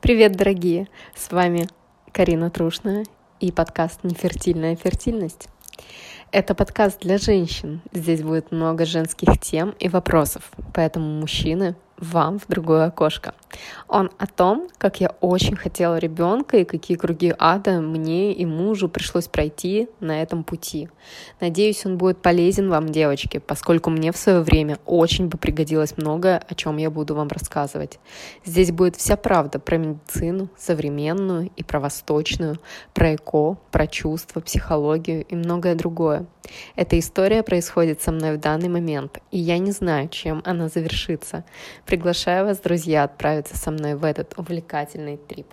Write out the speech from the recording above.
Привет, дорогие! С вами Карина Трушная и подкаст «Нефертильная фертильность». Это подкаст для женщин. Здесь будет много женских тем и вопросов, поэтому мужчины вам в другое окошко. Он о том, как я очень хотела ребенка и какие круги ада мне и мужу пришлось пройти на этом пути. Надеюсь, он будет полезен вам, девочки, поскольку мне в свое время очень бы пригодилось многое, о чем я буду вам рассказывать. Здесь будет вся правда про медицину, современную и про восточную, про эко, про чувства, психологию и многое другое. Эта история происходит со мной в данный момент, и я не знаю, чем она завершится. Приглашаю вас, друзья, отправиться со мной в этот увлекательный трип.